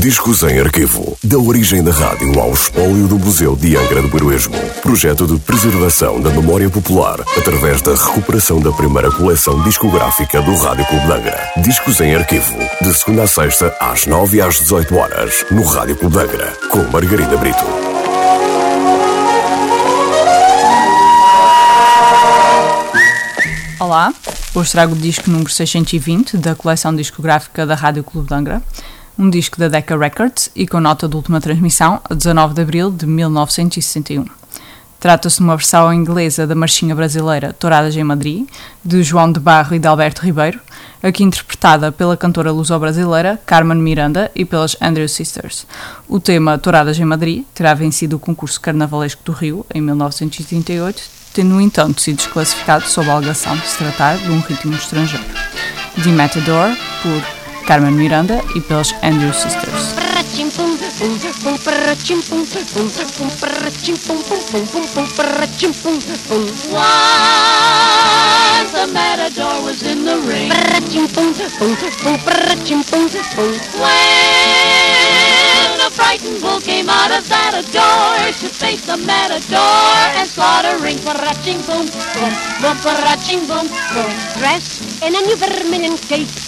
Discos em Arquivo. Da origem da rádio ao espólio do Museu de Angra do Heroísmo. Projeto de preservação da memória popular através da recuperação da primeira coleção discográfica do Rádio Clube de Angra. Discos em Arquivo. De segunda a sexta, às 9 e às 18 horas. No Rádio Clube de Angra. Com Margarida Brito. Olá, hoje trago o disco número 620 da coleção discográfica da Rádio Clube de Angra um disco da Decca Records e com nota de última transmissão a 19 de abril de 1961. Trata-se de uma versão inglesa da marchinha brasileira Touradas em Madrid, de João de Barro e de Alberto Ribeiro, aqui interpretada pela cantora luso-brasileira Carmen Miranda e pelas Andrew Sisters. O tema Touradas em Madrid terá vencido o concurso carnavalesco do Rio em 1938, tendo, no entanto, sido desclassificado sob a alegação de se tratar de um ritmo estrangeiro. The Matador, por Carmen Miranda e pelos Andrew Sisters. Once a matador was in the ring. When a frightened bull came out of that door to face the matador and slaughter ring. Boom, boom, boom, boom, Dressed in a new vermilion cape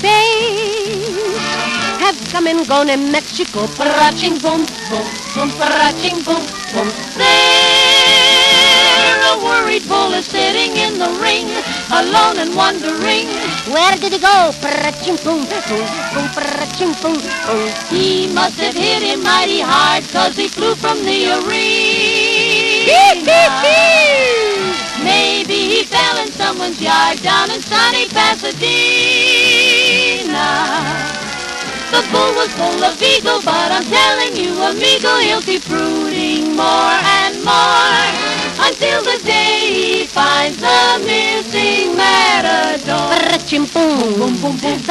Days have come and gone in Mexico. Paraching boom, boom, boom, paraching boom, boom. There, a worried bull is sitting in the ring, alone and wondering. Where did he go? Paraching boom, boom, boom, paraching boom, boom. He must have hit him mighty hard, cause he flew from the arena. Maybe he fell in someone's yard down in sunny Pasadena. The bull was full of ego, but I'm telling you, amigo, he'll keep brooding more and more until the day he finds the missing matador. Boom, boom, boom, boom,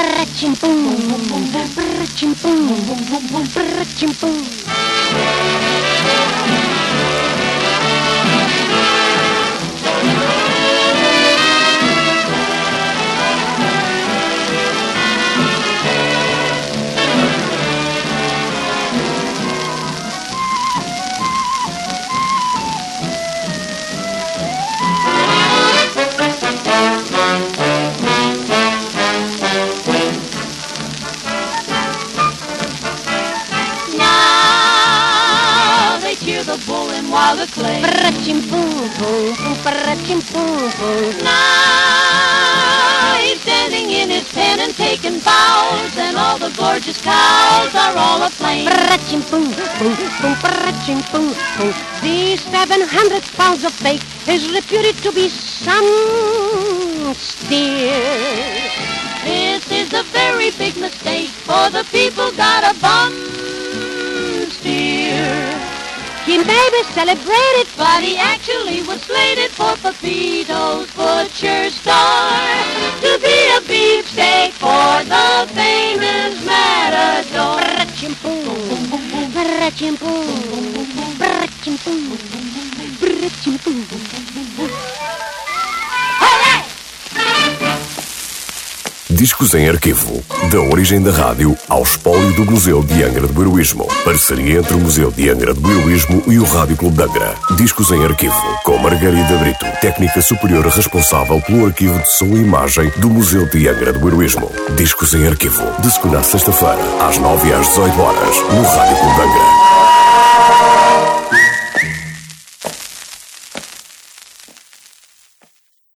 boom, while the bull and while the clay. Now he's standing in his pen and taking bows, and all the gorgeous cows are all aflame. These 700 pounds of bake is reputed to be some steer. This is a very big mistake, for the people got a bum. He may be celebrated, but he actually was slated for Pepito's butcher store. To be a beefsteak for the famous matador. Discos em arquivo. Da origem da rádio ao espólio do Museu de Angra do Heroísmo. Parceria entre o Museu de Angra do Heroísmo e o Rádio Clube de Angra. Discos em arquivo. Com Margarida Brito, técnica superior responsável pelo arquivo de som e imagem do Museu de Angra do Heroísmo. Discos em arquivo. De segunda a sexta-feira, às 9 e às 18 horas, no Rádio Clube de Angra.